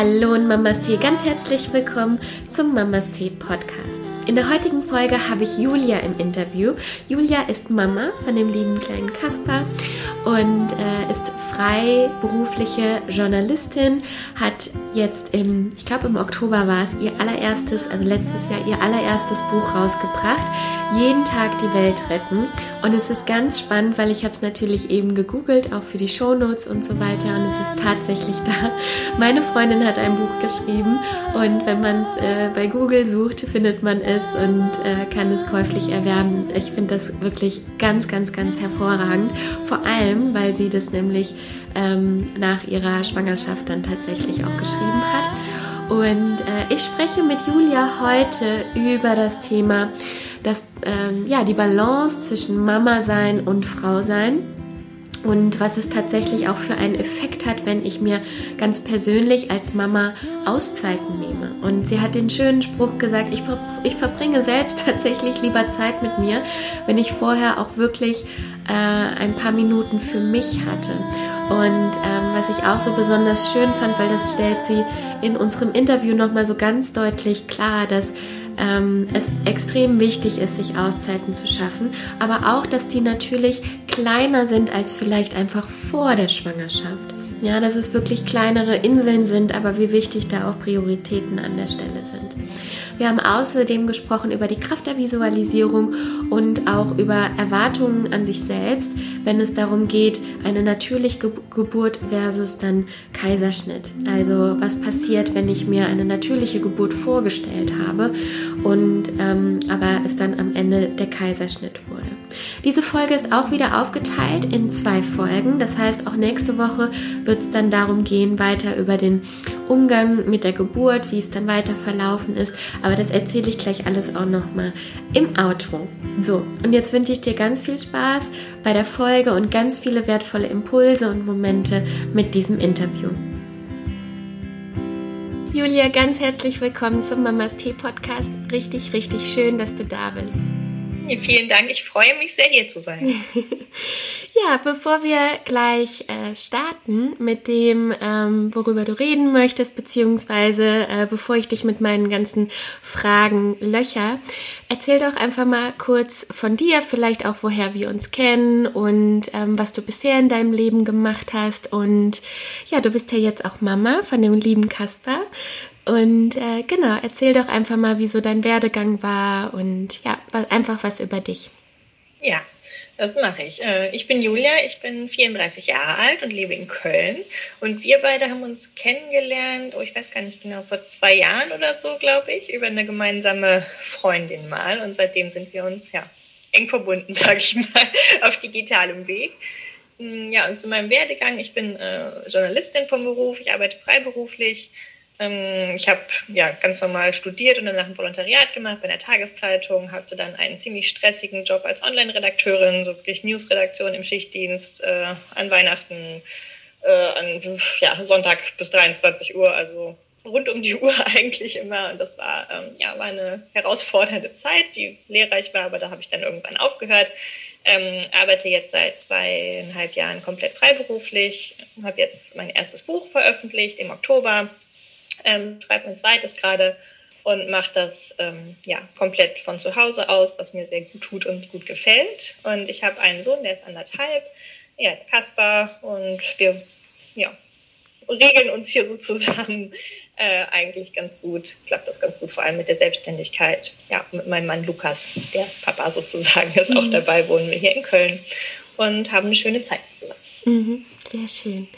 Hallo und Mamas Tee, ganz herzlich willkommen zum Mamas Tee Podcast. In der heutigen Folge habe ich Julia im Interview. Julia ist Mama von dem lieben kleinen Kasper und äh, ist freiberufliche Journalistin, hat jetzt im, ich glaube im Oktober war es, ihr allererstes, also letztes Jahr ihr allererstes Buch rausgebracht jeden Tag die Welt retten. Und es ist ganz spannend, weil ich habe es natürlich eben gegoogelt, auch für die Shownotes und so weiter. Und es ist tatsächlich da. Meine Freundin hat ein Buch geschrieben und wenn man es äh, bei Google sucht, findet man es und äh, kann es käuflich erwerben. Ich finde das wirklich ganz, ganz, ganz hervorragend. Vor allem, weil sie das nämlich ähm, nach ihrer Schwangerschaft dann tatsächlich auch geschrieben hat. Und äh, ich spreche mit Julia heute über das Thema, dass ähm, ja die Balance zwischen Mama sein und Frau sein und was es tatsächlich auch für einen Effekt hat, wenn ich mir ganz persönlich als Mama Auszeiten nehme. Und sie hat den schönen Spruch gesagt, ich, ver ich verbringe selbst tatsächlich lieber Zeit mit mir, wenn ich vorher auch wirklich äh, ein paar Minuten für mich hatte. Und ähm, was ich auch so besonders schön fand, weil das stellt sie in unserem Interview nochmal so ganz deutlich klar, dass ähm, es extrem wichtig ist, sich Auszeiten zu schaffen, aber auch, dass die natürlich kleiner sind als vielleicht einfach vor der Schwangerschaft. Ja, dass es wirklich kleinere Inseln sind, aber wie wichtig da auch Prioritäten an der Stelle sind. Wir haben außerdem gesprochen über die Kraft der Visualisierung und auch über Erwartungen an sich selbst, wenn es darum geht, eine natürliche Geburt versus dann Kaiserschnitt. Also was passiert, wenn ich mir eine natürliche Geburt vorgestellt habe und ähm, aber es dann am Ende der Kaiserschnitt wurde. Diese Folge ist auch wieder aufgeteilt in zwei Folgen. Das heißt, auch nächste Woche wird es dann darum gehen, weiter über den Umgang mit der Geburt, wie es dann weiter verlaufen ist. Das erzähle ich gleich alles auch nochmal im Outro. So, und jetzt wünsche ich dir ganz viel Spaß bei der Folge und ganz viele wertvolle Impulse und Momente mit diesem Interview. Julia, ganz herzlich willkommen zum Mamas Tee Podcast. Richtig, richtig schön, dass du da bist. Vielen Dank, ich freue mich sehr, hier zu sein. ja, bevor wir gleich äh, starten mit dem, ähm, worüber du reden möchtest, beziehungsweise äh, bevor ich dich mit meinen ganzen Fragen löcher, erzähl doch einfach mal kurz von dir, vielleicht auch woher wir uns kennen und ähm, was du bisher in deinem Leben gemacht hast. Und ja, du bist ja jetzt auch Mama von dem lieben Kasper. Und äh, genau, erzähl doch einfach mal, wie so dein Werdegang war und ja, einfach was über dich. Ja, das mache ich. Äh, ich bin Julia, ich bin 34 Jahre alt und lebe in Köln. Und wir beide haben uns kennengelernt, oh, ich weiß gar nicht genau, vor zwei Jahren oder so, glaube ich, über eine gemeinsame Freundin mal. Und seitdem sind wir uns ja eng verbunden, sage ich mal, auf digitalem Weg. Mm, ja, und zu meinem Werdegang, ich bin äh, Journalistin vom Beruf, ich arbeite freiberuflich ich habe ja ganz normal studiert und danach ein Volontariat gemacht bei der Tageszeitung, hatte dann einen ziemlich stressigen Job als Online-Redakteurin, so wirklich Newsredaktion im Schichtdienst äh, an Weihnachten, äh, an ja, Sonntag bis 23 Uhr, also rund um die Uhr eigentlich immer. Und das war, ähm, ja, war eine herausfordernde Zeit, die lehrreich war, aber da habe ich dann irgendwann aufgehört. Ähm, arbeite jetzt seit zweieinhalb Jahren komplett freiberuflich, habe jetzt mein erstes Buch veröffentlicht im Oktober ähm, schreibe mein zweites gerade und mache das ähm, ja, komplett von zu Hause aus, was mir sehr gut tut und gut gefällt. Und ich habe einen Sohn, der ist anderthalb, ja, Kaspar, und wir ja, regeln uns hier so zusammen äh, eigentlich ganz gut, klappt das ganz gut, vor allem mit der Selbstständigkeit. Ja, mit meinem Mann Lukas, der Papa sozusagen, ist auch mhm. dabei, wohnen wir hier in Köln und haben eine schöne Zeit zusammen. Mhm, sehr schön.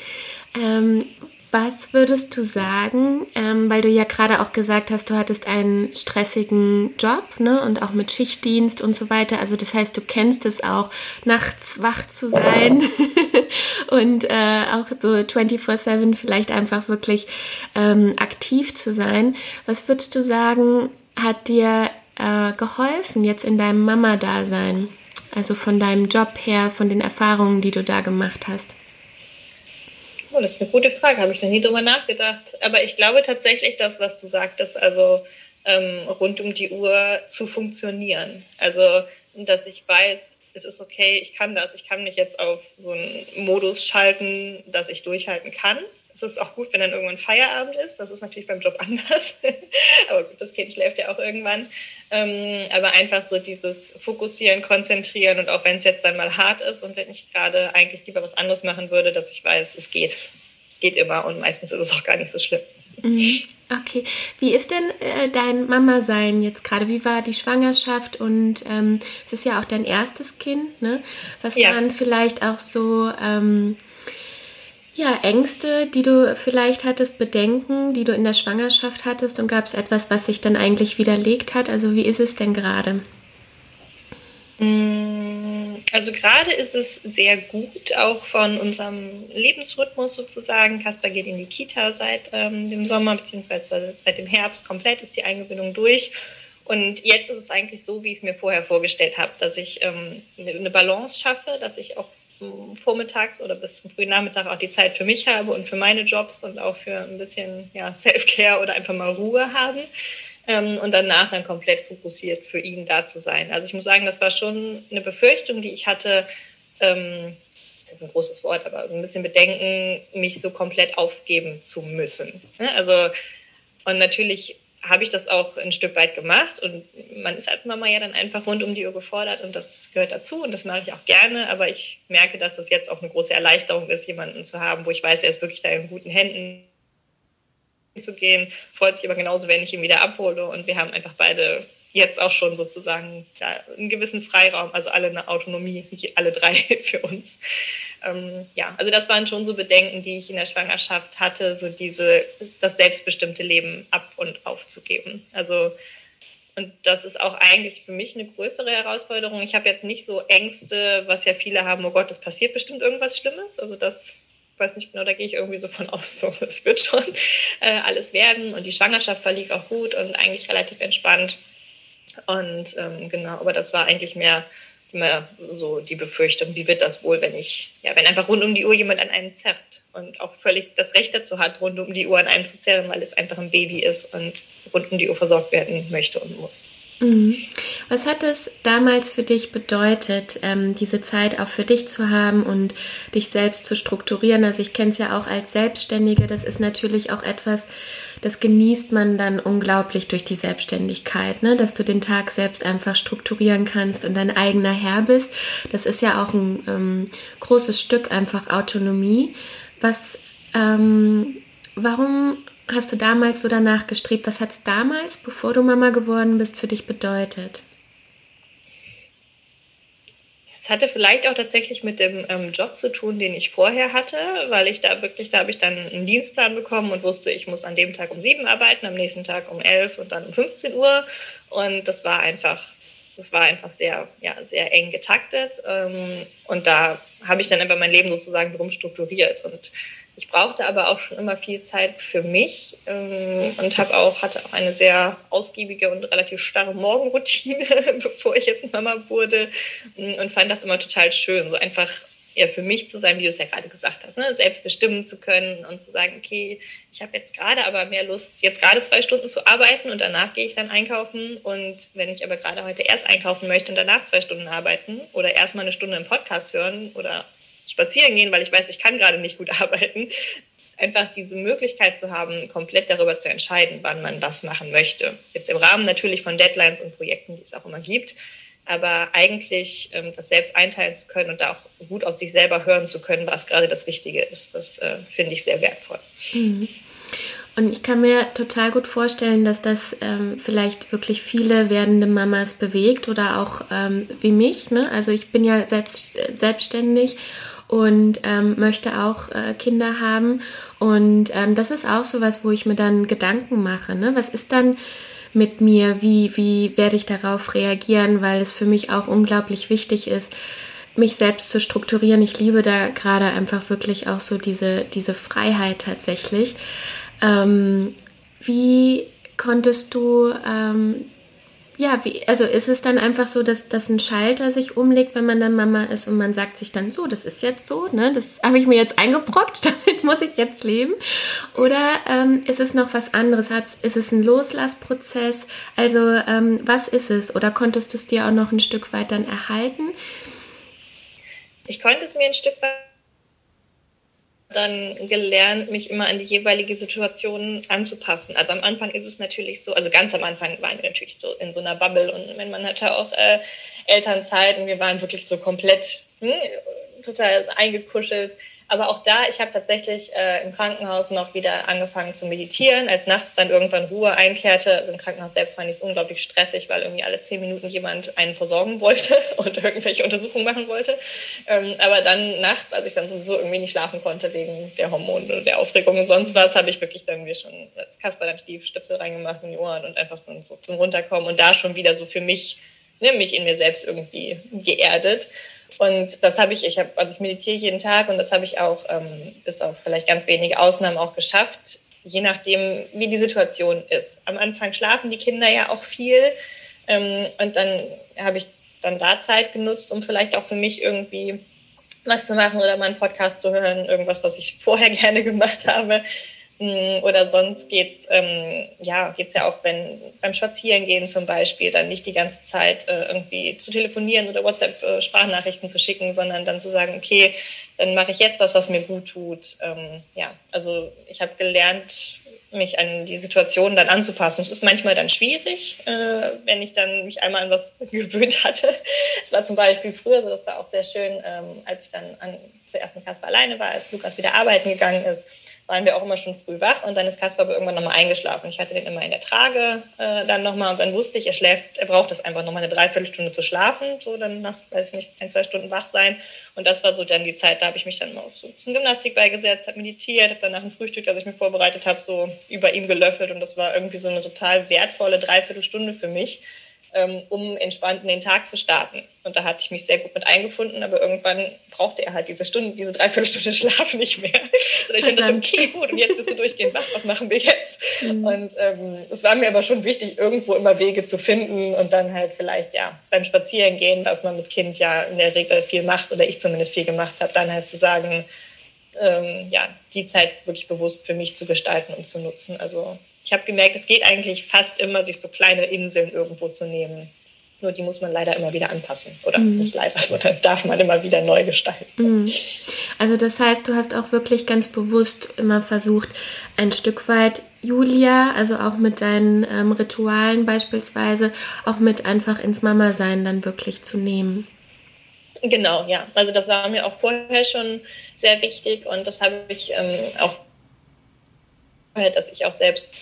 Ähm, was würdest du sagen, ähm, weil du ja gerade auch gesagt hast, du hattest einen stressigen Job ne, und auch mit Schichtdienst und so weiter. Also das heißt, du kennst es auch, nachts wach zu sein und äh, auch so 24/7 vielleicht einfach wirklich ähm, aktiv zu sein. Was würdest du sagen, hat dir äh, geholfen jetzt in deinem Mama-Dasein? Also von deinem Job her, von den Erfahrungen, die du da gemacht hast? Oh, das ist eine gute Frage, habe ich noch nie drüber nachgedacht. Aber ich glaube tatsächlich, das, was du sagtest, also ähm, rund um die Uhr zu funktionieren. Also, dass ich weiß, es ist okay, ich kann das, ich kann mich jetzt auf so einen Modus schalten, dass ich durchhalten kann. Es ist auch gut, wenn dann irgendwann Feierabend ist. Das ist natürlich beim Job anders. aber gut, das Kind schläft ja auch irgendwann. Ähm, aber einfach so dieses Fokussieren, Konzentrieren und auch wenn es jetzt dann mal hart ist und wenn ich gerade eigentlich lieber was anderes machen würde, dass ich weiß, es geht. Geht immer und meistens ist es auch gar nicht so schlimm. Mhm. Okay, wie ist denn äh, dein Mama-Sein jetzt gerade? Wie war die Schwangerschaft und ähm, es ist ja auch dein erstes Kind, ne? Was ja. waren vielleicht auch so ähm, ja, Ängste, die du vielleicht hattest, Bedenken, die du in der Schwangerschaft hattest und gab es etwas, was sich dann eigentlich widerlegt hat? Also wie ist es denn gerade? Mm, also gerade ist es sehr gut, auch von unserem Lebensrhythmus sozusagen. Kasper geht in die Kita seit ähm, dem Sommer beziehungsweise seit dem Herbst komplett ist die Eingewöhnung durch. Und jetzt ist es eigentlich so, wie ich es mir vorher vorgestellt habe, dass ich ähm, eine Balance schaffe, dass ich auch vormittags oder bis zum frühen Nachmittag auch die Zeit für mich habe und für meine Jobs und auch für ein bisschen ja, Self-Care oder einfach mal Ruhe haben ähm, und danach dann komplett fokussiert für ihn da zu sein. Also ich muss sagen, das war schon eine Befürchtung, die ich hatte. Ähm, das ist ein großes Wort, aber ein bisschen Bedenken, mich so komplett aufgeben zu müssen. Ne? Also und natürlich habe ich das auch ein Stück weit gemacht und man ist als Mama ja dann einfach rund um die Uhr gefordert und das gehört dazu und das mache ich auch gerne, aber ich merke, dass das jetzt auch eine große Erleichterung ist, jemanden zu haben, wo ich weiß, er ist wirklich da in guten Händen zu gehen, freut sich aber genauso, wenn ich ihn wieder abhole. Und wir haben einfach beide jetzt auch schon sozusagen ja, einen gewissen Freiraum, also alle eine Autonomie, alle drei für uns. Ähm, ja, also das waren schon so Bedenken, die ich in der Schwangerschaft hatte, so diese, das selbstbestimmte Leben ab und aufzugeben. Also und das ist auch eigentlich für mich eine größere Herausforderung. Ich habe jetzt nicht so Ängste, was ja viele haben, oh Gott, es passiert bestimmt irgendwas Schlimmes. Also das weiß nicht genau, da gehe ich irgendwie so von aus, so, es wird schon äh, alles werden. Und die Schwangerschaft verlief auch gut und eigentlich relativ entspannt. Und ähm, genau, aber das war eigentlich mehr immer so die Befürchtung, wie wird das wohl, wenn ich, ja, wenn einfach rund um die Uhr jemand an einem zerrt und auch völlig das Recht dazu hat, rund um die Uhr an einem zu zerren, weil es einfach ein Baby ist und rund um die Uhr versorgt werden möchte und muss. Mhm. Was hat es damals für dich bedeutet, ähm, diese Zeit auch für dich zu haben und dich selbst zu strukturieren? Also ich kenne es ja auch als Selbstständige, das ist natürlich auch etwas, das genießt man dann unglaublich durch die Selbstständigkeit, ne? dass du den Tag selbst einfach strukturieren kannst und dein eigener Herr bist. Das ist ja auch ein ähm, großes Stück einfach Autonomie. Was, ähm, warum hast du damals so danach gestrebt? Was hat es damals, bevor du Mama geworden bist, für dich bedeutet? Es hatte vielleicht auch tatsächlich mit dem ähm, Job zu tun, den ich vorher hatte, weil ich da wirklich, da habe ich dann einen Dienstplan bekommen und wusste, ich muss an dem Tag um sieben arbeiten, am nächsten Tag um elf und dann um 15 Uhr. Und das war einfach, das war einfach sehr, ja, sehr eng getaktet. Ähm, und da habe ich dann einfach mein Leben sozusagen drum strukturiert. Und ich brauchte aber auch schon immer viel Zeit für mich ähm, und habe auch, hatte auch eine sehr ausgiebige und relativ starre Morgenroutine, bevor ich jetzt Mama wurde mm, und fand das immer total schön, so einfach ja, für mich zu sein, wie du es ja gerade gesagt hast, ne? selbst bestimmen zu können und zu sagen, okay, ich habe jetzt gerade aber mehr Lust, jetzt gerade zwei Stunden zu arbeiten und danach gehe ich dann einkaufen. Und wenn ich aber gerade heute erst einkaufen möchte und danach zwei Stunden arbeiten oder erst mal eine Stunde im Podcast hören oder spazieren gehen, weil ich weiß, ich kann gerade nicht gut arbeiten. Einfach diese Möglichkeit zu haben, komplett darüber zu entscheiden, wann man was machen möchte. Jetzt im Rahmen natürlich von Deadlines und Projekten, die es auch immer gibt. Aber eigentlich ähm, das selbst einteilen zu können und da auch gut auf sich selber hören zu können, was gerade das Wichtige ist, das äh, finde ich sehr wertvoll. Mhm. Und ich kann mir total gut vorstellen, dass das ähm, vielleicht wirklich viele werdende Mamas bewegt oder auch ähm, wie mich. Ne? Also ich bin ja selbst, selbstständig und ähm, möchte auch äh, Kinder haben. Und ähm, das ist auch so was, wo ich mir dann Gedanken mache. Ne? Was ist dann mit mir? Wie, wie werde ich darauf reagieren? Weil es für mich auch unglaublich wichtig ist, mich selbst zu strukturieren. Ich liebe da gerade einfach wirklich auch so diese, diese Freiheit tatsächlich. Ähm, wie konntest du ähm, ja, wie, also ist es dann einfach so, dass, dass ein Schalter sich umlegt, wenn man dann Mama ist und man sagt sich dann so, das ist jetzt so, ne? Das habe ich mir jetzt eingebrockt, damit muss ich jetzt leben. Oder ähm, ist es noch was anderes? Hat's, ist es ein Loslassprozess? Also ähm, was ist es? Oder konntest du es dir auch noch ein Stück weit dann erhalten? Ich konnte es mir ein Stück weit dann gelernt, mich immer an die jeweilige Situation anzupassen. Also am Anfang ist es natürlich so, also ganz am Anfang waren wir natürlich so in so einer Bubble und wenn man hatte auch äh, Elternzeit und wir waren wirklich so komplett hm, total eingekuschelt. Aber auch da, ich habe tatsächlich äh, im Krankenhaus noch wieder angefangen zu meditieren, als nachts dann irgendwann Ruhe einkehrte. Also im Krankenhaus selbst fand ich es unglaublich stressig, weil irgendwie alle zehn Minuten jemand einen versorgen wollte und irgendwelche Untersuchungen machen wollte. Ähm, aber dann nachts, als ich dann sowieso irgendwie nicht schlafen konnte wegen der Hormone oder der Aufregung und sonst was, habe ich wirklich dann wie schon als Kasper dann Stöpsel reingemacht in die Ohren und einfach so zum Runterkommen und da schon wieder so für mich, ne, mich in mir selbst irgendwie geerdet. Und das habe ich, ich habe, also ich meditiere jeden Tag und das habe ich auch ähm, bis auf vielleicht ganz wenige Ausnahmen auch geschafft, je nachdem, wie die Situation ist. Am Anfang schlafen die Kinder ja auch viel ähm, und dann habe ich dann da Zeit genutzt, um vielleicht auch für mich irgendwie was zu machen oder mal einen Podcast zu hören, irgendwas, was ich vorher gerne gemacht habe. Oder sonst geht's ähm, ja geht's ja auch, wenn beim Spazierengehen zum Beispiel dann nicht die ganze Zeit äh, irgendwie zu telefonieren oder WhatsApp äh, Sprachnachrichten zu schicken, sondern dann zu sagen, okay, dann mache ich jetzt was, was mir gut tut. Ähm, ja, also ich habe gelernt, mich an die Situation dann anzupassen. Es ist manchmal dann schwierig, äh, wenn ich dann mich einmal an was gewöhnt hatte. Es war zum Beispiel früher, so das war auch sehr schön, ähm, als ich dann an, zuerst mit Kasper alleine war, als Lukas wieder arbeiten gegangen ist waren wir auch immer schon früh wach und dann ist Kasper aber irgendwann nochmal eingeschlafen. Ich hatte den immer in der Trage äh, dann nochmal und dann wusste ich, er schläft, er braucht das einfach nochmal eine Dreiviertelstunde zu schlafen, so dann nach, weiß ich nicht, ein, zwei Stunden wach sein. Und das war so dann die Zeit, da habe ich mich dann mal auf so zum Gymnastik beigesetzt, habe meditiert, habe dann nach dem Frühstück, das ich mir vorbereitet habe, so über ihm gelöffelt und das war irgendwie so eine total wertvolle Dreiviertelstunde für mich ähm, um entspannt in den Tag zu starten. Und da hatte ich mich sehr gut mit eingefunden, aber irgendwann brauchte er halt diese Stunde, diese Dreiviertelstunde Schlaf nicht mehr. Und ich dachte, okay, gut, und jetzt bist du durchgehend wach, was machen wir jetzt? Mhm. Und ähm, es war mir aber schon wichtig, irgendwo immer Wege zu finden und dann halt vielleicht, ja, beim Spazierengehen, was man mit Kind ja in der Regel viel macht oder ich zumindest viel gemacht habe, dann halt zu sagen, ähm, ja, die Zeit wirklich bewusst für mich zu gestalten und zu nutzen. Also ich habe gemerkt, es geht eigentlich fast immer, sich so kleine Inseln irgendwo zu nehmen. Nur die muss man leider immer wieder anpassen. Oder mhm. nicht leider, sondern darf man immer wieder neu gestalten. Mhm. Also das heißt, du hast auch wirklich ganz bewusst immer versucht, ein Stück weit Julia, also auch mit deinen ähm, Ritualen beispielsweise, auch mit einfach ins Mama-Sein dann wirklich zu nehmen. Genau, ja. Also das war mir auch vorher schon sehr wichtig und das habe ich ähm, auch, dass ich auch selbst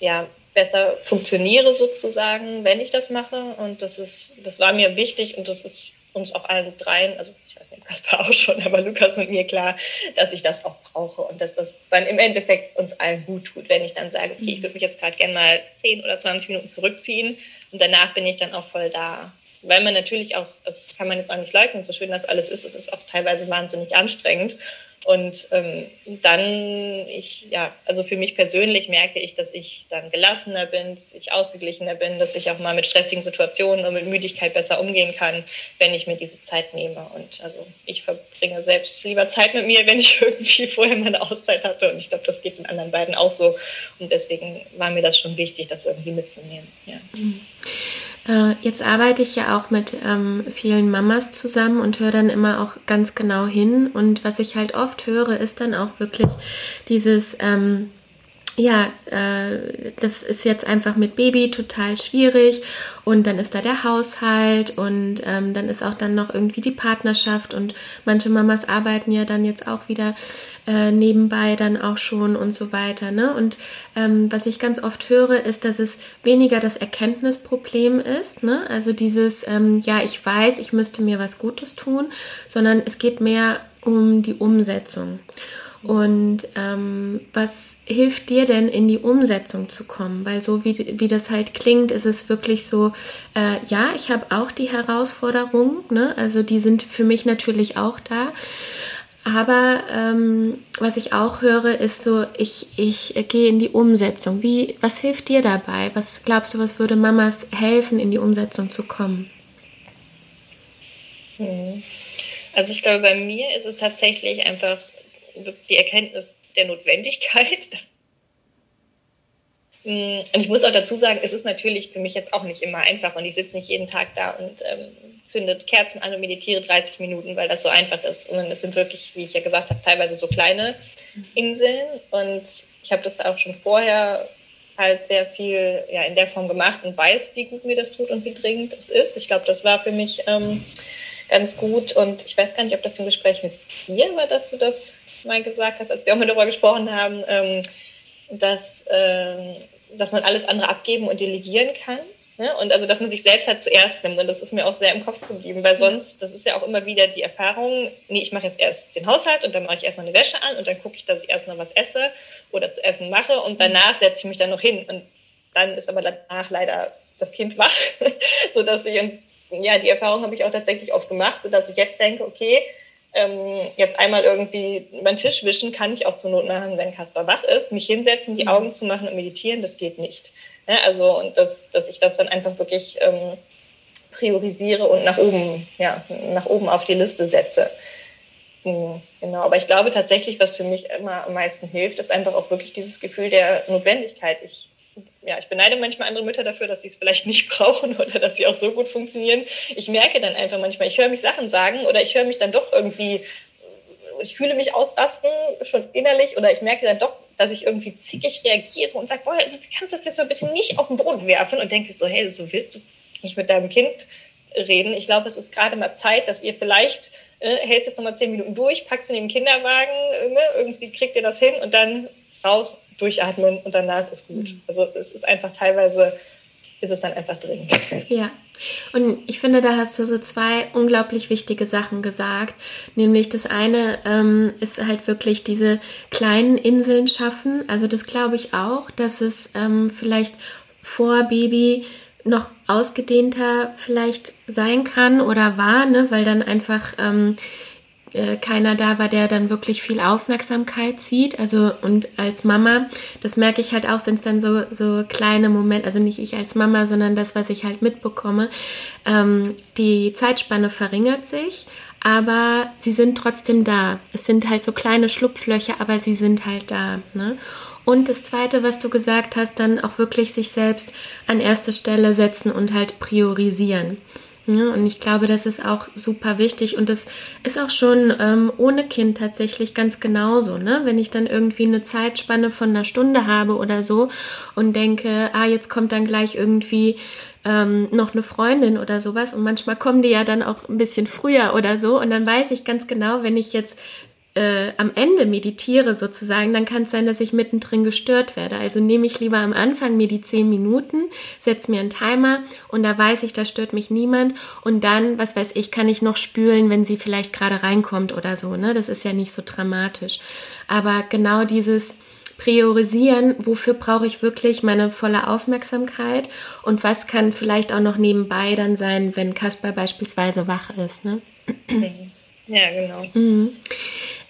ja, besser funktioniere sozusagen, wenn ich das mache. Und das ist, das war mir wichtig und das ist uns auch allen dreien, also ich weiß nicht, Kaspar auch schon, aber Lukas und mir klar, dass ich das auch brauche und dass das dann im Endeffekt uns allen gut tut, wenn ich dann sage, okay, ich würde mich jetzt gerade gerne mal 10 oder 20 Minuten zurückziehen und danach bin ich dann auch voll da. Weil man natürlich auch, das kann man jetzt auch nicht leugnen, so schön das alles ist, es ist auch teilweise wahnsinnig anstrengend. Und ähm, dann, ich, ja, also für mich persönlich merke ich, dass ich dann gelassener bin, dass ich ausgeglichener bin, dass ich auch mal mit stressigen Situationen und mit Müdigkeit besser umgehen kann, wenn ich mir diese Zeit nehme. Und also ich verbringe selbst lieber Zeit mit mir, wenn ich irgendwie vorher meine Auszeit hatte. Und ich glaube, das geht den anderen beiden auch so. Und deswegen war mir das schon wichtig, das irgendwie mitzunehmen. Ja. Mhm. Äh, jetzt arbeite ich ja auch mit ähm, vielen Mamas zusammen und höre dann immer auch ganz genau hin. Und was ich halt oft höre, ist dann auch wirklich dieses, ähm, ja, äh, das ist jetzt einfach mit Baby total schwierig und dann ist da der Haushalt und ähm, dann ist auch dann noch irgendwie die Partnerschaft und manche Mamas arbeiten ja dann jetzt auch wieder äh, nebenbei dann auch schon und so weiter. Ne? Und ähm, was ich ganz oft höre, ist, dass es weniger das Erkenntnisproblem ist, ne? also dieses, ähm, ja, ich weiß, ich müsste mir was Gutes tun, sondern es geht mehr um die Umsetzung. Und ähm, was hilft dir denn in die Umsetzung zu kommen? Weil so wie, wie das halt klingt, ist es wirklich so, äh, ja, ich habe auch die Herausforderungen, ne? also die sind für mich natürlich auch da. Aber ähm, was ich auch höre, ist so, ich, ich gehe in die Umsetzung. Wie, was hilft dir dabei? Was glaubst du, was würde Mamas helfen, in die Umsetzung zu kommen? Hm. Also ich glaube, bei mir ist es tatsächlich einfach die Erkenntnis der Notwendigkeit, Mm, und ich muss auch dazu sagen, es ist natürlich für mich jetzt auch nicht immer einfach und ich sitze nicht jeden Tag da und ähm, zünde Kerzen an und meditiere 30 Minuten, weil das so einfach ist. Und es sind wirklich, wie ich ja gesagt habe, teilweise so kleine Inseln und ich habe das auch schon vorher halt sehr viel ja, in der Form gemacht und weiß, wie gut mir das tut und wie dringend es ist. Ich glaube, das war für mich ähm, ganz gut und ich weiß gar nicht, ob das im Gespräch mit dir war, dass du das mal gesagt hast, als wir auch mal darüber gesprochen haben, ähm, dass, ähm, dass man alles andere abgeben und delegieren kann. Ne? Und also, dass man sich selbst halt zuerst nimmt. Und das ist mir auch sehr im Kopf geblieben, weil sonst, das ist ja auch immer wieder die Erfahrung, nee, ich mache jetzt erst den Haushalt und dann mache ich erst noch eine Wäsche an und dann gucke ich, dass ich erst noch was esse oder zu essen mache und danach setze ich mich dann noch hin. Und dann ist aber danach leider das Kind wach, sodass ich, und ja, die Erfahrung habe ich auch tatsächlich oft gemacht, sodass ich jetzt denke, okay, ähm, jetzt einmal irgendwie meinen Tisch wischen, kann ich auch zur Not machen, wenn Kaspar wach ist. Mich hinsetzen, die mhm. Augen zu machen und meditieren, das geht nicht. Ja, also, und das, dass ich das dann einfach wirklich ähm, priorisiere und nach oben, ja, nach oben auf die Liste setze. Mhm, genau, aber ich glaube tatsächlich, was für mich immer am meisten hilft, ist einfach auch wirklich dieses Gefühl der Notwendigkeit. Ich ja, ich beneide manchmal andere Mütter dafür, dass sie es vielleicht nicht brauchen oder dass sie auch so gut funktionieren. Ich merke dann einfach manchmal, ich höre mich Sachen sagen oder ich höre mich dann doch irgendwie, ich fühle mich ausrasten schon innerlich oder ich merke dann doch, dass ich irgendwie zickig reagiere und sage, boah, du kannst das jetzt mal bitte nicht auf den Boden werfen und denke so, hey, so willst du nicht mit deinem Kind reden. Ich glaube, es ist gerade mal Zeit, dass ihr vielleicht äh, hältst jetzt noch mal zehn Minuten durch, packst in den Kinderwagen, äh, ne, irgendwie kriegt ihr das hin und dann raus durchatmen und danach ist gut. Mhm. Also es ist einfach teilweise, ist es dann einfach dringend. Ja. Und ich finde, da hast du so zwei unglaublich wichtige Sachen gesagt. Nämlich das eine ähm, ist halt wirklich diese kleinen Inseln schaffen. Also das glaube ich auch, dass es ähm, vielleicht vor Baby noch ausgedehnter vielleicht sein kann oder war, ne? weil dann einfach ähm, äh, keiner da war, der dann wirklich viel Aufmerksamkeit zieht. Also und als Mama, das merke ich halt auch, sind es dann so, so kleine Momente, also nicht ich als Mama, sondern das, was ich halt mitbekomme. Ähm, die Zeitspanne verringert sich, aber sie sind trotzdem da. Es sind halt so kleine Schlupflöcher, aber sie sind halt da. Ne? Und das Zweite, was du gesagt hast, dann auch wirklich sich selbst an erste Stelle setzen und halt priorisieren. Ja, und ich glaube, das ist auch super wichtig und das ist auch schon ähm, ohne Kind tatsächlich ganz genauso. Ne? Wenn ich dann irgendwie eine Zeitspanne von einer Stunde habe oder so und denke, ah, jetzt kommt dann gleich irgendwie ähm, noch eine Freundin oder sowas und manchmal kommen die ja dann auch ein bisschen früher oder so und dann weiß ich ganz genau, wenn ich jetzt äh, am Ende meditiere sozusagen, dann kann es sein, dass ich mittendrin gestört werde. Also nehme ich lieber am Anfang mir die zehn Minuten, setze mir einen Timer und da weiß ich, da stört mich niemand. Und dann, was weiß ich, kann ich noch spülen, wenn sie vielleicht gerade reinkommt oder so. Ne? Das ist ja nicht so dramatisch. Aber genau dieses priorisieren, wofür brauche ich wirklich meine volle Aufmerksamkeit und was kann vielleicht auch noch nebenbei dann sein, wenn Kasper beispielsweise wach ist. Ne? Ja, genau. Mhm.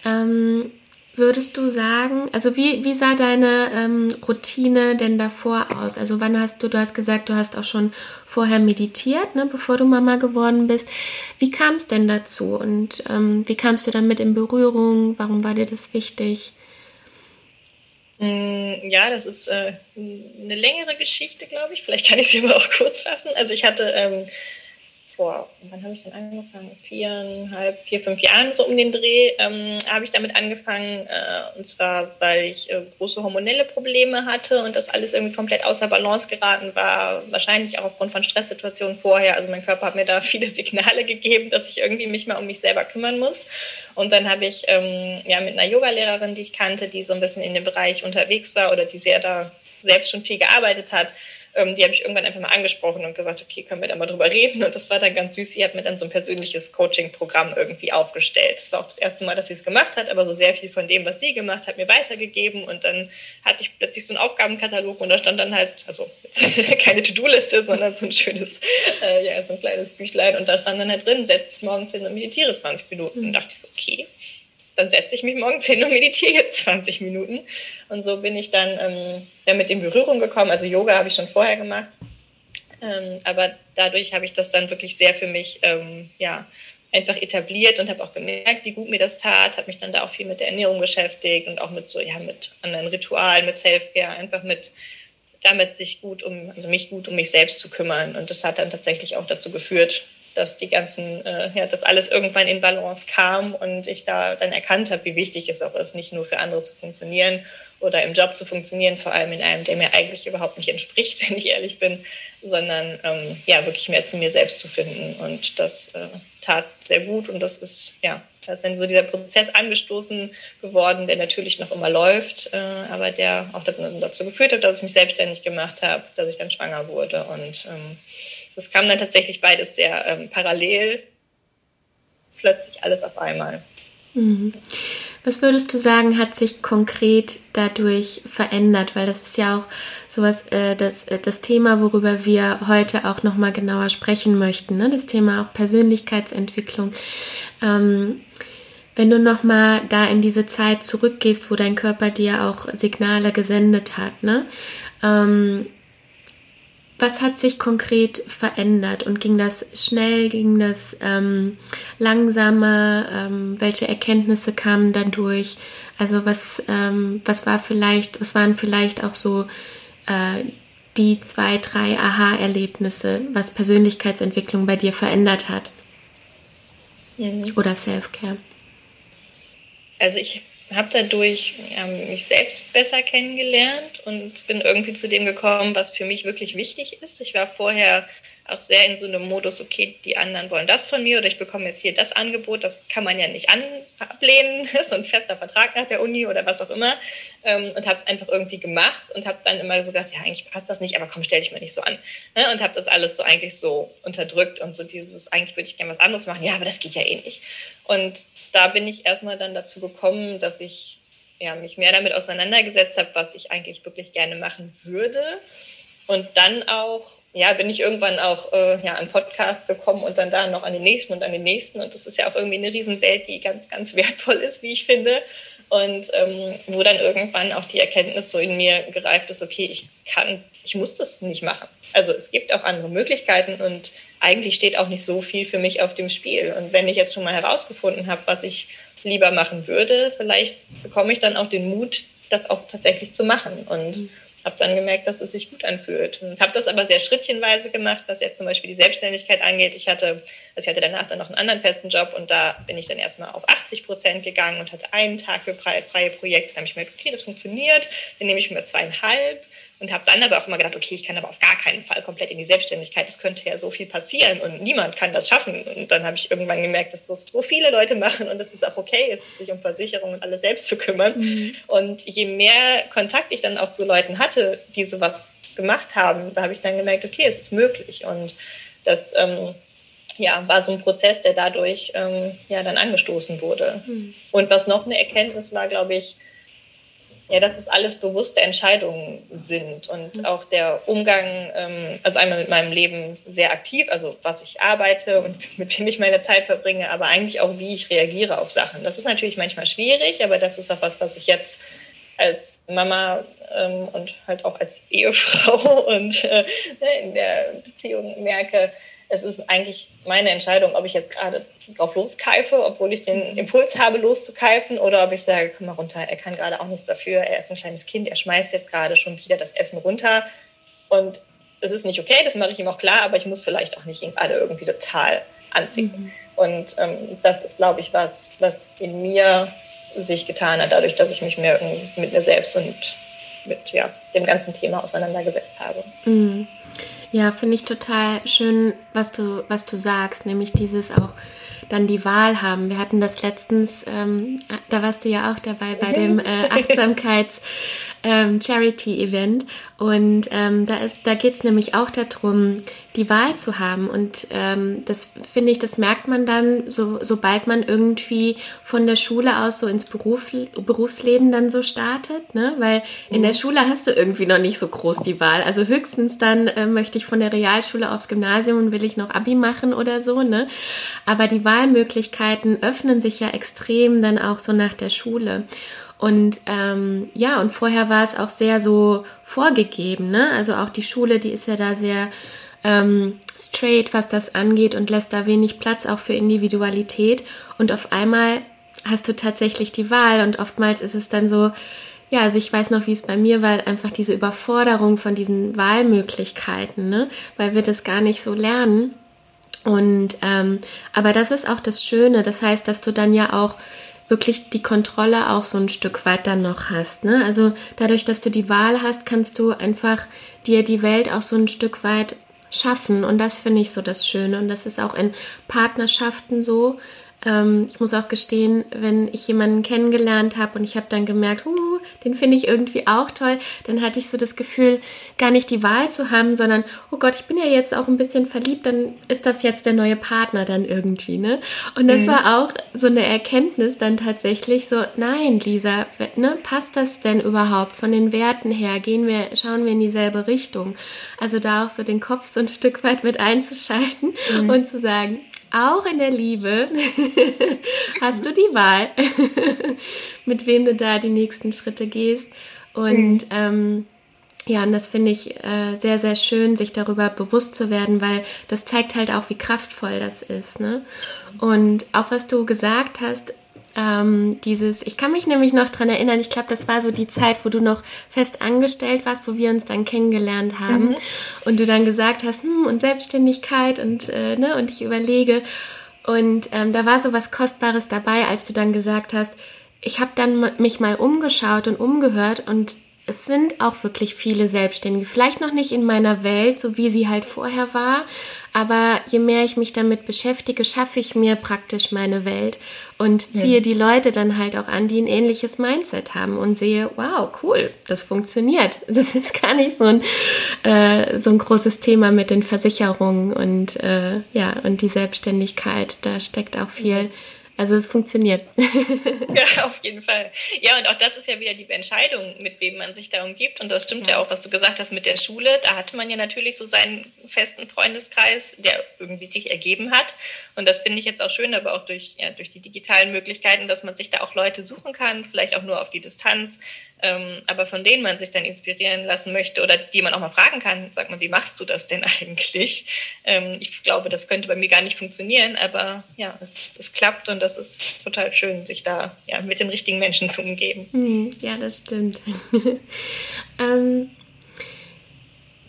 Ähm, würdest du sagen, also wie, wie sah deine ähm, Routine denn davor aus? Also wann hast du, du hast gesagt, du hast auch schon vorher meditiert, ne, bevor du Mama geworden bist. Wie kam es denn dazu und ähm, wie kamst du damit in Berührung? Warum war dir das wichtig? Mm, ja, das ist äh, eine längere Geschichte, glaube ich. Vielleicht kann ich sie aber auch kurz fassen. Also ich hatte ähm, vor, wann habe ich denn angefangen? Viereinhalb, vier, fünf Jahren so um den Dreh ähm, habe ich damit angefangen. Äh, und zwar, weil ich äh, große hormonelle Probleme hatte und das alles irgendwie komplett außer Balance geraten war. Wahrscheinlich auch aufgrund von Stresssituationen vorher. Also mein Körper hat mir da viele Signale gegeben, dass ich irgendwie mich mal um mich selber kümmern muss. Und dann habe ich ähm, ja mit einer Yogalehrerin, die ich kannte, die so ein bisschen in dem Bereich unterwegs war oder die sehr da selbst schon viel gearbeitet hat, die habe ich irgendwann einfach mal angesprochen und gesagt, okay, können wir da mal drüber reden? Und das war dann ganz süß. Sie hat mir dann so ein persönliches Coaching-Programm irgendwie aufgestellt. Das war auch das erste Mal, dass sie es gemacht hat, aber so sehr viel von dem, was sie gemacht hat, mir weitergegeben. Und dann hatte ich plötzlich so einen Aufgabenkatalog und da stand dann halt, also keine To-Do-Liste, sondern so ein schönes, äh, ja, so ein kleines Büchlein. Und da stand dann halt drin, setz morgens hin und meditiere 20 Minuten. Und dachte ich so, okay, dann setze ich mich morgens hin und meditiere jetzt 20 Minuten. Und so bin ich dann ähm, damit in Berührung gekommen. Also Yoga habe ich schon vorher gemacht. Ähm, aber dadurch habe ich das dann wirklich sehr für mich ähm, ja, einfach etabliert und habe auch gemerkt, wie gut mir das tat. Habe mich dann da auch viel mit der Ernährung beschäftigt und auch mit so, ja, mit anderen Ritualen, mit Selfcare, einfach mit damit sich gut um, also mich gut um mich selbst zu kümmern. Und das hat dann tatsächlich auch dazu geführt, dass die ganzen, äh, ja, dass alles irgendwann in Balance kam und ich da dann erkannt habe, wie wichtig es auch ist, nicht nur für andere zu funktionieren oder im Job zu funktionieren, vor allem in einem, der mir eigentlich überhaupt nicht entspricht, wenn ich ehrlich bin, sondern ähm, ja, wirklich mehr zu mir selbst zu finden. Und das äh, tat sehr gut und das ist, ja, da ist dann so dieser Prozess angestoßen geworden, der natürlich noch immer läuft, äh, aber der auch dazu geführt hat, dass ich mich selbstständig gemacht habe, dass ich dann schwanger wurde und ähm, das kam dann tatsächlich beides sehr ähm, parallel, plötzlich alles auf einmal. Mhm. Was würdest du sagen, hat sich konkret dadurch verändert? Weil das ist ja auch sowas, äh, das, äh, das Thema, worüber wir heute auch nochmal genauer sprechen möchten. Ne? Das Thema auch Persönlichkeitsentwicklung. Ähm, wenn du nochmal da in diese Zeit zurückgehst, wo dein Körper dir auch Signale gesendet hat, ne? Ähm, was hat sich konkret verändert und ging das schnell, ging das ähm, langsamer? Ähm, welche Erkenntnisse kamen dann durch? Also was, ähm, was war vielleicht, was waren vielleicht auch so äh, die zwei, drei Aha-Erlebnisse, was Persönlichkeitsentwicklung bei dir verändert hat? Mhm. Oder Self-Care? Also ich habe dadurch ja, mich selbst besser kennengelernt und bin irgendwie zu dem gekommen, was für mich wirklich wichtig ist. Ich war vorher auch sehr in so einem Modus, okay, die anderen wollen das von mir oder ich bekomme jetzt hier das Angebot, das kann man ja nicht ablehnen, das ist so ein fester Vertrag nach der Uni oder was auch immer ähm, und habe es einfach irgendwie gemacht und habe dann immer so gedacht, ja, eigentlich passt das nicht, aber komm, stell dich mal nicht so an ne? und habe das alles so eigentlich so unterdrückt und so dieses, eigentlich würde ich gerne was anderes machen, ja, aber das geht ja eh nicht und da bin ich erstmal dann dazu gekommen, dass ich ja, mich mehr damit auseinandergesetzt habe, was ich eigentlich wirklich gerne machen würde. Und dann auch, ja, bin ich irgendwann auch äh, ja, an Podcast gekommen und dann da noch an den nächsten und an den nächsten. Und das ist ja auch irgendwie eine Riesenwelt, die ganz, ganz wertvoll ist, wie ich finde. Und ähm, wo dann irgendwann auch die Erkenntnis so in mir gereift ist, okay, ich kann, ich muss das nicht machen. Also es gibt auch andere Möglichkeiten und eigentlich steht auch nicht so viel für mich auf dem Spiel. Und wenn ich jetzt schon mal herausgefunden habe, was ich lieber machen würde, vielleicht bekomme ich dann auch den Mut, das auch tatsächlich zu machen. Und mhm. Habe dann gemerkt, dass es sich gut anfühlt. Und habe das aber sehr schrittchenweise gemacht, was jetzt zum Beispiel die Selbstständigkeit angeht. Ich hatte, also ich hatte danach dann noch einen anderen festen Job und da bin ich dann erstmal auf 80 Prozent gegangen und hatte einen Tag für freie, Projekte. Dann habe ich gemerkt, okay, das funktioniert. Dann nehme ich mir zweieinhalb und habe dann aber auch immer gedacht, okay, ich kann aber auf gar keinen Fall komplett in die Selbstständigkeit. Es könnte ja so viel passieren und niemand kann das schaffen. Und dann habe ich irgendwann gemerkt, dass das so viele Leute machen und dass es auch okay ist, sich um Versicherungen und alles selbst zu kümmern. Mhm. Und je mehr Kontakt ich dann auch zu Leuten hatte, die sowas gemacht haben, da habe ich dann gemerkt, okay, es ist möglich. Und das ähm, ja, war so ein Prozess, der dadurch ähm, ja dann angestoßen wurde. Mhm. Und was noch eine Erkenntnis war, glaube ich, ja, dass es alles bewusste Entscheidungen sind und mhm. auch der Umgang, ähm, also einmal mit meinem Leben sehr aktiv, also was ich arbeite und mit wem ich meine Zeit verbringe, aber eigentlich auch, wie ich reagiere auf Sachen. Das ist natürlich manchmal schwierig, aber das ist auch was, was ich jetzt als Mama ähm, und halt auch als Ehefrau und äh, in der Beziehung merke, es ist eigentlich meine Entscheidung, ob ich jetzt gerade drauf loskeife, obwohl ich den Impuls habe, loszukeifen, oder ob ich sage, komm mal runter, er kann gerade auch nichts dafür, er ist ein kleines Kind, er schmeißt jetzt gerade schon wieder das Essen runter. Und es ist nicht okay, das mache ich ihm auch klar, aber ich muss vielleicht auch nicht ihn gerade irgendwie total anziehen. Mhm. Und ähm, das ist, glaube ich, was, was in mir sich getan hat, dadurch, dass ich mich mehr mit mir selbst und mit ja, dem ganzen Thema auseinandergesetzt habe. Mhm. Ja, finde ich total schön, was du, was du sagst, nämlich dieses auch dann die Wahl haben. Wir hatten das letztens, ähm, da warst du ja auch dabei bei dem äh, Achtsamkeits ähm, Charity-Event. Und ähm, da, da geht es nämlich auch darum, die Wahl zu haben. Und ähm, das finde ich, das merkt man dann, so, sobald man irgendwie von der Schule aus so ins Beruf, Berufsleben dann so startet. Ne? Weil in der mhm. Schule hast du irgendwie noch nicht so groß die Wahl. Also höchstens dann äh, möchte ich von der Realschule aufs Gymnasium und will ich noch Abi machen oder so. Ne? Aber die Wahlmöglichkeiten öffnen sich ja extrem dann auch so nach der Schule. Und ähm, ja, und vorher war es auch sehr so vorgegeben, ne? Also auch die Schule, die ist ja da sehr ähm, straight, was das angeht und lässt da wenig Platz auch für Individualität. Und auf einmal hast du tatsächlich die Wahl und oftmals ist es dann so, ja, also ich weiß noch, wie es bei mir war, einfach diese Überforderung von diesen Wahlmöglichkeiten, ne? weil wir das gar nicht so lernen. Und ähm, aber das ist auch das Schöne. Das heißt, dass du dann ja auch wirklich die Kontrolle auch so ein Stück weit dann noch hast. Ne? Also dadurch, dass du die Wahl hast, kannst du einfach dir die Welt auch so ein Stück weit schaffen. Und das finde ich so das Schöne. Und das ist auch in Partnerschaften so. Ähm, ich muss auch gestehen, wenn ich jemanden kennengelernt habe und ich habe dann gemerkt, uh, den finde ich irgendwie auch toll, dann hatte ich so das Gefühl, gar nicht die Wahl zu haben, sondern, oh Gott, ich bin ja jetzt auch ein bisschen verliebt, dann ist das jetzt der neue Partner dann irgendwie, ne? Und das mhm. war auch so eine Erkenntnis dann tatsächlich so, nein, Lisa, ne, passt das denn überhaupt von den Werten her? Gehen wir, schauen wir in dieselbe Richtung? Also da auch so den Kopf so ein Stück weit mit einzuschalten mhm. und zu sagen, auch in der Liebe hast du die Wahl, mit wem du da die nächsten Schritte gehst. Und mhm. ähm, ja, und das finde ich äh, sehr, sehr schön, sich darüber bewusst zu werden, weil das zeigt halt auch, wie kraftvoll das ist. Ne? Und auch was du gesagt hast, ähm, dieses, ich kann mich nämlich noch daran erinnern, ich glaube, das war so die Zeit, wo du noch fest angestellt warst, wo wir uns dann kennengelernt haben mhm. und du dann gesagt hast, hm, und Selbstständigkeit und, äh, ne, und ich überlege. Und ähm, da war so was Kostbares dabei, als du dann gesagt hast, ich habe dann mich mal umgeschaut und umgehört und es sind auch wirklich viele Selbstständige. Vielleicht noch nicht in meiner Welt, so wie sie halt vorher war, aber je mehr ich mich damit beschäftige, schaffe ich mir praktisch meine Welt und ziehe ja. die Leute dann halt auch an, die ein ähnliches Mindset haben und sehe, wow, cool, das funktioniert. Das ist gar nicht so ein, äh, so ein großes Thema mit den Versicherungen und äh, ja, und die Selbstständigkeit. Da steckt auch viel also es funktioniert. ja, auf jeden Fall. Ja, und auch das ist ja wieder die Entscheidung, mit wem man sich da umgibt. Und das stimmt ja. ja auch, was du gesagt hast mit der Schule. Da hatte man ja natürlich so seinen festen Freundeskreis, der irgendwie sich ergeben hat. Und das finde ich jetzt auch schön, aber auch durch, ja, durch die digitalen Möglichkeiten, dass man sich da auch Leute suchen kann, vielleicht auch nur auf die Distanz, ähm, aber von denen man sich dann inspirieren lassen möchte oder die man auch mal fragen kann, sag mal, wie machst du das denn eigentlich? Ähm, ich glaube, das könnte bei mir gar nicht funktionieren, aber ja, es, es klappt und das ist total schön, sich da ja, mit den richtigen Menschen zu umgeben. Hm, ja, das stimmt. ähm,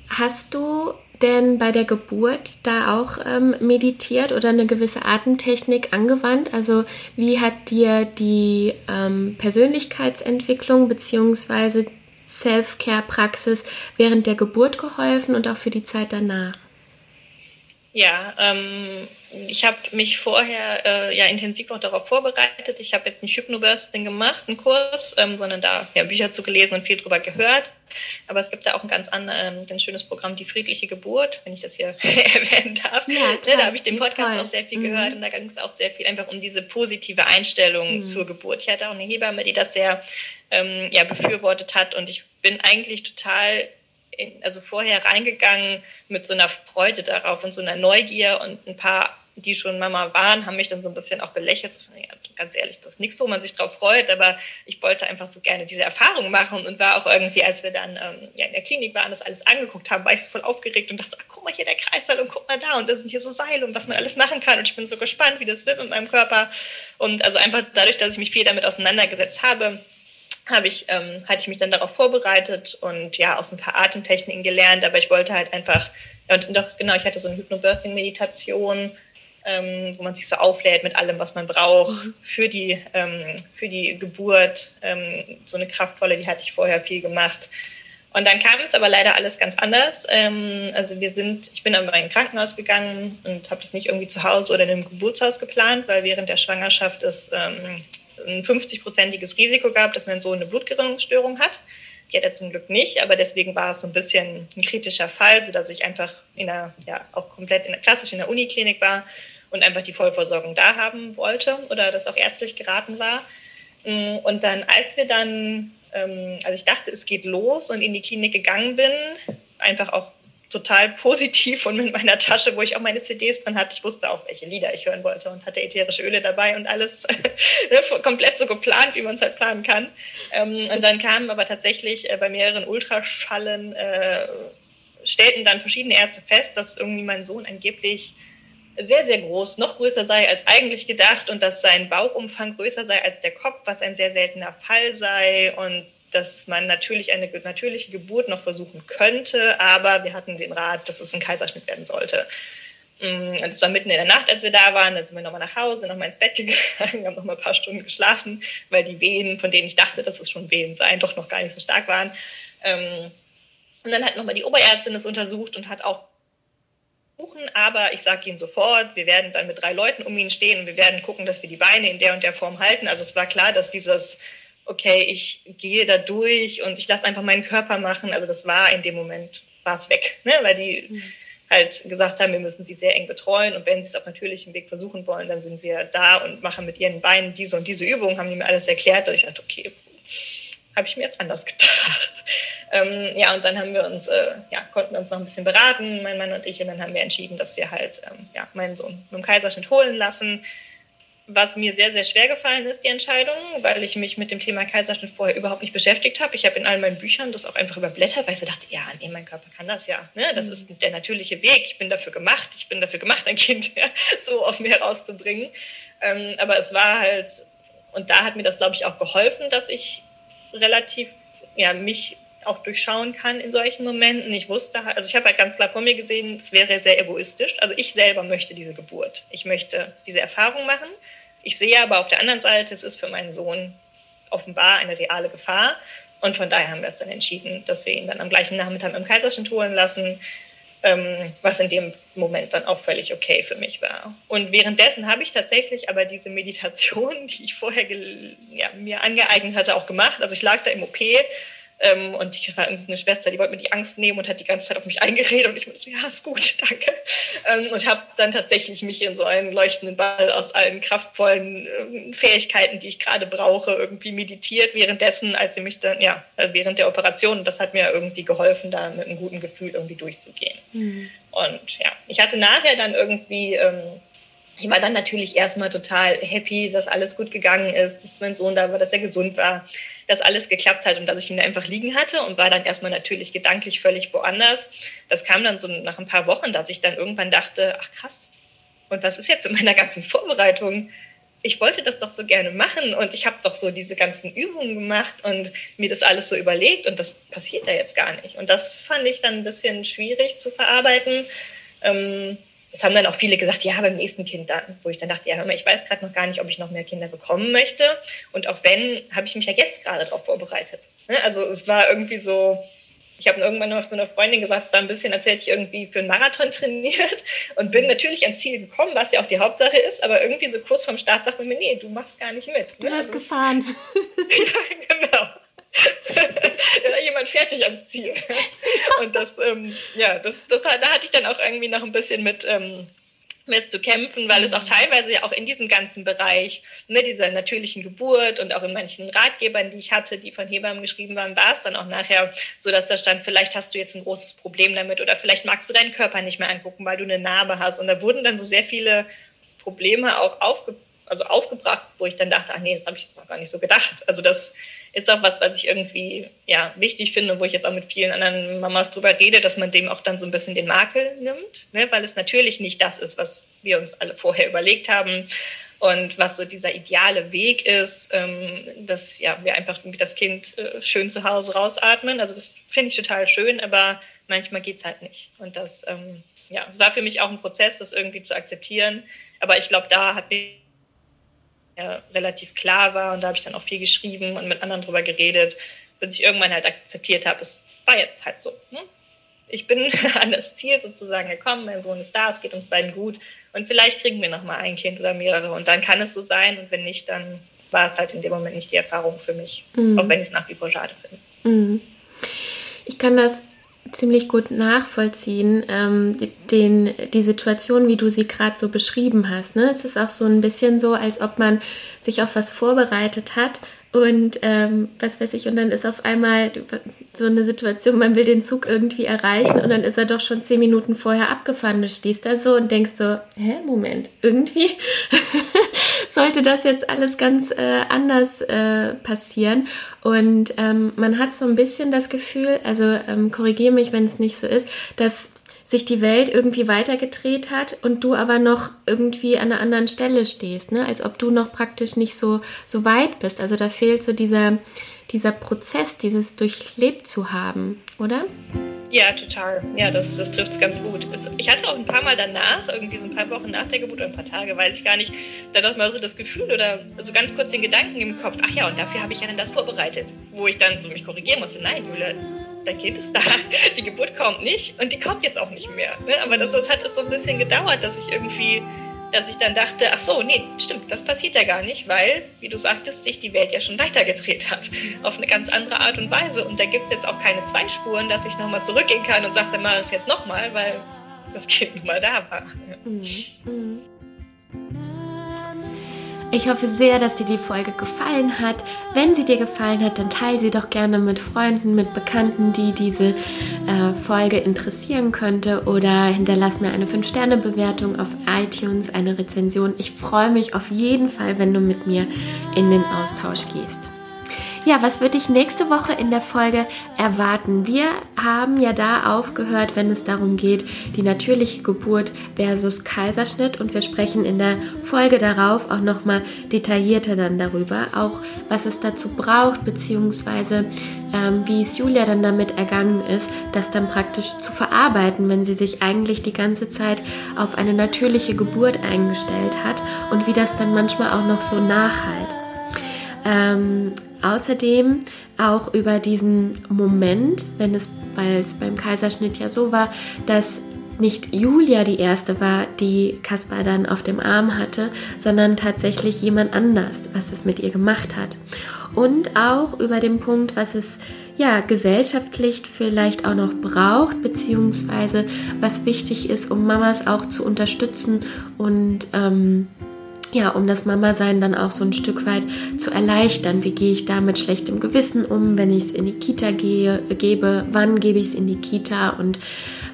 hast du denn bei der Geburt da auch ähm, meditiert oder eine gewisse Atemtechnik angewandt? Also wie hat dir die ähm, Persönlichkeitsentwicklung bzw. Self-Care-Praxis während der Geburt geholfen und auch für die Zeit danach? Ja, ähm, ich habe mich vorher äh, ja intensiv auch darauf vorbereitet. Ich habe jetzt nicht Hypnobursting gemacht, einen Kurs, ähm, sondern da ja, Bücher zu gelesen und viel drüber gehört. Aber es gibt da auch ein ganz, an, ähm, ein schönes Programm, die friedliche Geburt, wenn ich das hier erwähnen darf. Ja, ne, klar, da habe ich den Podcast toll. auch sehr viel mhm. gehört und da ging es auch sehr viel einfach um diese positive Einstellung mhm. zur Geburt. Ich hatte auch eine Hebamme, die das sehr ähm, ja, befürwortet hat und ich bin eigentlich total also vorher reingegangen mit so einer Freude darauf und so einer Neugier und ein paar die schon Mama waren, haben mich dann so ein bisschen auch belächelt. Ganz ehrlich, das ist nichts, wo man sich drauf freut, aber ich wollte einfach so gerne diese Erfahrung machen und war auch irgendwie, als wir dann ähm, ja, in der Klinik waren, das alles angeguckt haben, war ich so voll aufgeregt und dachte, ach, guck mal hier der Kreislauf und guck mal da und das sind hier so Seile und was man alles machen kann und ich bin so gespannt, wie das wird mit meinem Körper und also einfach dadurch, dass ich mich viel damit auseinandergesetzt habe, habe ich, ähm, hatte ich mich dann darauf vorbereitet und ja, aus ein paar Atemtechniken gelernt, aber ich wollte halt einfach, und doch, genau, ich hatte so eine Hypnobirthing-Meditation, ähm, wo man sich so auflädt mit allem, was man braucht mhm. für, die, ähm, für die Geburt. Ähm, so eine kraftvolle, die hatte ich vorher viel gemacht. Und dann kam es aber leider alles ganz anders. Ähm, also wir sind, ich bin aber in ein Krankenhaus gegangen und habe das nicht irgendwie zu Hause oder in einem Geburtshaus geplant, weil während der Schwangerschaft es ähm, ein 50-prozentiges Risiko gab, dass mein Sohn eine Blutgerinnungsstörung hat. Die hat er zum Glück nicht, aber deswegen war es so ein bisschen ein kritischer Fall, sodass ich einfach in der, ja, auch komplett in der, klassisch in der Uniklinik war und einfach die Vollversorgung da haben wollte oder das auch ärztlich geraten war. Mm, und dann, als wir dann, ähm, also ich dachte, es geht los und in die Klinik gegangen bin, einfach auch total positiv und mit meiner Tasche, wo ich auch meine CDs drin hatte. Ich wusste auch, welche Lieder ich hören wollte und hatte ätherische Öle dabei und alles ne, komplett so geplant, wie man es halt planen kann. Ähm, und dann kamen aber tatsächlich äh, bei mehreren Ultraschallen, äh, stellten dann verschiedene Ärzte fest, dass irgendwie mein Sohn angeblich sehr, sehr groß, noch größer sei als eigentlich gedacht und dass sein Bauchumfang größer sei als der Kopf, was ein sehr seltener Fall sei und dass man natürlich eine natürliche Geburt noch versuchen könnte, aber wir hatten den Rat, dass es ein Kaiserschnitt werden sollte. Mm, und es war mitten in der Nacht, als wir da waren. Dann sind wir nochmal nach Hause, nochmal ins Bett gegangen, haben nochmal ein paar Stunden geschlafen, weil die Wehen, von denen ich dachte, dass es schon Wehen seien, doch noch gar nicht so stark waren. Ähm, und dann hat nochmal die Oberärztin es untersucht und hat auch buchen, aber ich sage Ihnen sofort, wir werden dann mit drei Leuten um ihn stehen und wir werden gucken, dass wir die Beine in der und der Form halten. Also es war klar, dass dieses, okay, ich gehe da durch und ich lasse einfach meinen Körper machen, also das war in dem Moment, war es weg, ne? weil die mhm. halt gesagt haben, wir müssen sie sehr eng betreuen und wenn sie es auf natürlichem Weg versuchen wollen, dann sind wir da und machen mit ihren Beinen diese und diese Übungen, haben die mir alles erklärt, dass ich dachte, okay, habe ich mir jetzt anders gedacht. Ähm, ja, und dann haben wir uns, äh, ja, konnten uns noch ein bisschen beraten, mein Mann und ich, und dann haben wir entschieden, dass wir halt ähm, ja, meinen Sohn mit dem Kaiserschnitt holen lassen. Was mir sehr, sehr schwer gefallen ist, die Entscheidung, weil ich mich mit dem Thema Kaiserschnitt vorher überhaupt nicht beschäftigt habe. Ich habe in all meinen Büchern das auch einfach überblättert, weil ich so dachte, ja, nee, mein Körper kann das ja. Ne? Das mhm. ist der natürliche Weg. Ich bin dafür gemacht. Ich bin dafür gemacht, ein Kind so aus mir herauszubringen. Ähm, aber es war halt, und da hat mir das, glaube ich, auch geholfen, dass ich relativ, ja, mich auch durchschauen kann in solchen Momenten. Ich wusste, halt, also ich habe halt ganz klar vor mir gesehen, es wäre sehr egoistisch. Also ich selber möchte diese Geburt. Ich möchte diese Erfahrung machen. Ich sehe aber auf der anderen Seite, es ist für meinen Sohn offenbar eine reale Gefahr. Und von daher haben wir es dann entschieden, dass wir ihn dann am gleichen Nachmittag im Kaiserschnitt holen lassen ähm, was in dem Moment dann auch völlig okay für mich war. Und währenddessen habe ich tatsächlich aber diese Meditation, die ich vorher ja, mir angeeignet hatte, auch gemacht. Also ich lag da im OP ähm, und ich war irgendeine Schwester, die wollte mir die Angst nehmen und hat die ganze Zeit auf mich eingeredet und ich meinte, ja, ist gut, danke. Ähm, und habe dann tatsächlich mich in so einen leuchtenden Ball aus allen kraftvollen äh, Fähigkeiten, die ich gerade brauche, irgendwie meditiert, währenddessen, als sie mich dann, ja, äh, während der Operation. Und das hat mir irgendwie geholfen, da mit einem guten Gefühl irgendwie durchzugehen. Mhm. Und ja, ich hatte nachher dann irgendwie, ähm, ich war dann natürlich erstmal total happy, dass alles gut gegangen ist, dass mein Sohn da war, dass er gesund war dass alles geklappt hat und dass ich ihn einfach liegen hatte und war dann erstmal natürlich gedanklich völlig woanders. Das kam dann so nach ein paar Wochen, dass ich dann irgendwann dachte, ach krass, und was ist jetzt mit meiner ganzen Vorbereitung? Ich wollte das doch so gerne machen und ich habe doch so diese ganzen Übungen gemacht und mir das alles so überlegt und das passiert ja jetzt gar nicht. Und das fand ich dann ein bisschen schwierig zu verarbeiten. Ähm, es haben dann auch viele gesagt, ja, beim nächsten Kind dann, wo ich dann dachte, ja, hör mal, ich weiß gerade noch gar nicht, ob ich noch mehr Kinder bekommen möchte. Und auch wenn, habe ich mich ja jetzt gerade darauf vorbereitet. Ne? Also es war irgendwie so, ich habe irgendwann noch zu einer Freundin gesagt, es war ein bisschen, als hätte ich irgendwie für einen Marathon trainiert und bin natürlich ans Ziel gekommen, was ja auch die Hauptsache ist, aber irgendwie so kurz vorm Start sagt man mir, nee, du machst gar nicht mit. Ne? Du hast also gefahren. ja, genau. da jemand fertig ans Ziel. Und das, ähm, ja, das, das, da hatte ich dann auch irgendwie noch ein bisschen mit, ähm, mit zu kämpfen, weil es auch teilweise ja auch in diesem ganzen Bereich, ne, dieser natürlichen Geburt und auch in manchen Ratgebern, die ich hatte, die von Hebammen geschrieben waren, war es dann auch nachher so, dass da stand, vielleicht hast du jetzt ein großes Problem damit oder vielleicht magst du deinen Körper nicht mehr angucken, weil du eine Narbe hast. Und da wurden dann so sehr viele Probleme auch aufge also aufgebracht, wo ich dann dachte, ach nee, das habe ich jetzt noch gar nicht so gedacht. Also das ist auch was, was ich irgendwie ja, wichtig finde, wo ich jetzt auch mit vielen anderen Mamas drüber rede, dass man dem auch dann so ein bisschen den Makel nimmt, ne? weil es natürlich nicht das ist, was wir uns alle vorher überlegt haben und was so dieser ideale Weg ist, ähm, dass ja, wir einfach irgendwie das Kind äh, schön zu Hause rausatmen. Also das finde ich total schön, aber manchmal geht es halt nicht. Und das, ähm, ja, war für mich auch ein Prozess, das irgendwie zu akzeptieren. Aber ich glaube, da hat mir ja, relativ klar war und da habe ich dann auch viel geschrieben und mit anderen drüber geredet, bis ich irgendwann halt akzeptiert habe, es war jetzt halt so. Ne? Ich bin an das Ziel sozusagen gekommen, mein Sohn ist da, es geht uns beiden gut und vielleicht kriegen wir nochmal ein Kind oder mehrere und dann kann es so sein und wenn nicht, dann war es halt in dem Moment nicht die Erfahrung für mich, mhm. auch wenn ich es nach wie vor schade finde. Mhm. Ich kann das ziemlich gut nachvollziehen, ähm, den, die Situation, wie du sie gerade so beschrieben hast. Ne? Es ist auch so ein bisschen so, als ob man sich auf was vorbereitet hat und ähm, was weiß ich, und dann ist auf einmal so eine Situation, man will den Zug irgendwie erreichen und dann ist er doch schon zehn Minuten vorher abgefahren. Du stehst da so und denkst so, hä, Moment, irgendwie sollte das jetzt alles ganz äh, anders äh, passieren. Und ähm, man hat so ein bisschen das Gefühl, also ähm, korrigiere mich, wenn es nicht so ist, dass sich die Welt irgendwie weitergedreht hat und du aber noch irgendwie an einer anderen Stelle stehst, ne? als ob du noch praktisch nicht so, so weit bist. Also da fehlt so dieser, dieser Prozess, dieses durchlebt zu haben, oder? Ja, total. Ja, das, das trifft es ganz gut. Ich hatte auch ein paar Mal danach, irgendwie so ein paar Wochen nach der Geburt oder ein paar Tage, weiß ich gar nicht, dann noch mal so das Gefühl oder so ganz kurz den Gedanken im Kopf, ach ja, und dafür habe ich ja dann das vorbereitet, wo ich dann so mich korrigieren musste. Nein, Julia, da geht es da. Die Geburt kommt nicht und die kommt jetzt auch nicht mehr. Ne? Aber das, das hat es so ein bisschen gedauert, dass ich irgendwie dass ich dann dachte, ach so, nee, stimmt, das passiert ja gar nicht, weil, wie du sagtest, sich die Welt ja schon weitergedreht hat, auf eine ganz andere Art und Weise. Und da gibt es jetzt auch keine zwei Spuren, dass ich nochmal zurückgehen kann und sage, dann mache ich es jetzt nochmal, weil das Kind nun mal da war. Mhm. Mhm. Ich hoffe sehr, dass dir die Folge gefallen hat. Wenn sie dir gefallen hat, dann teile sie doch gerne mit Freunden, mit Bekannten, die diese äh, Folge interessieren könnte oder hinterlass mir eine 5-Sterne-Bewertung auf iTunes, eine Rezension. Ich freue mich auf jeden Fall, wenn du mit mir in den Austausch gehst. Ja, was wird dich nächste Woche in der Folge erwarten? Wir haben ja da aufgehört, wenn es darum geht, die natürliche Geburt versus Kaiserschnitt und wir sprechen in der Folge darauf auch nochmal detaillierter dann darüber, auch was es dazu braucht, beziehungsweise ähm, wie es Julia dann damit ergangen ist, das dann praktisch zu verarbeiten, wenn sie sich eigentlich die ganze Zeit auf eine natürliche Geburt eingestellt hat und wie das dann manchmal auch noch so nachhalt. Ähm, außerdem auch über diesen Moment, wenn es, weil es beim Kaiserschnitt ja so war, dass nicht Julia die erste war, die Kaspar dann auf dem Arm hatte, sondern tatsächlich jemand anders, was es mit ihr gemacht hat. Und auch über den Punkt, was es ja gesellschaftlich vielleicht auch noch braucht, beziehungsweise was wichtig ist, um Mamas auch zu unterstützen und ähm, ja, um das Mama-Sein dann auch so ein Stück weit zu erleichtern. Wie gehe ich da mit schlechtem Gewissen um, wenn ich es in die Kita gehe, gebe? Wann gebe ich es in die Kita? Und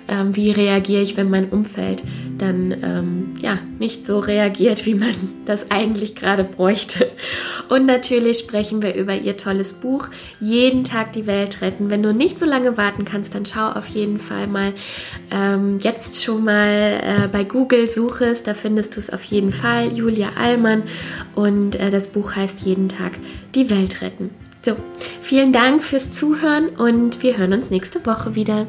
ähm, wie reagiere ich, wenn mein Umfeld dann ähm, ja nicht so reagiert, wie man das eigentlich gerade bräuchte. Und natürlich sprechen wir über ihr tolles Buch Jeden Tag die Welt retten. Wenn du nicht so lange warten kannst, dann schau auf jeden Fall mal ähm, jetzt schon mal äh, bei Google suche es, da findest du es auf jeden Fall. Julia Allmann und äh, das Buch heißt Jeden Tag die Welt retten. So, vielen Dank fürs Zuhören und wir hören uns nächste Woche wieder.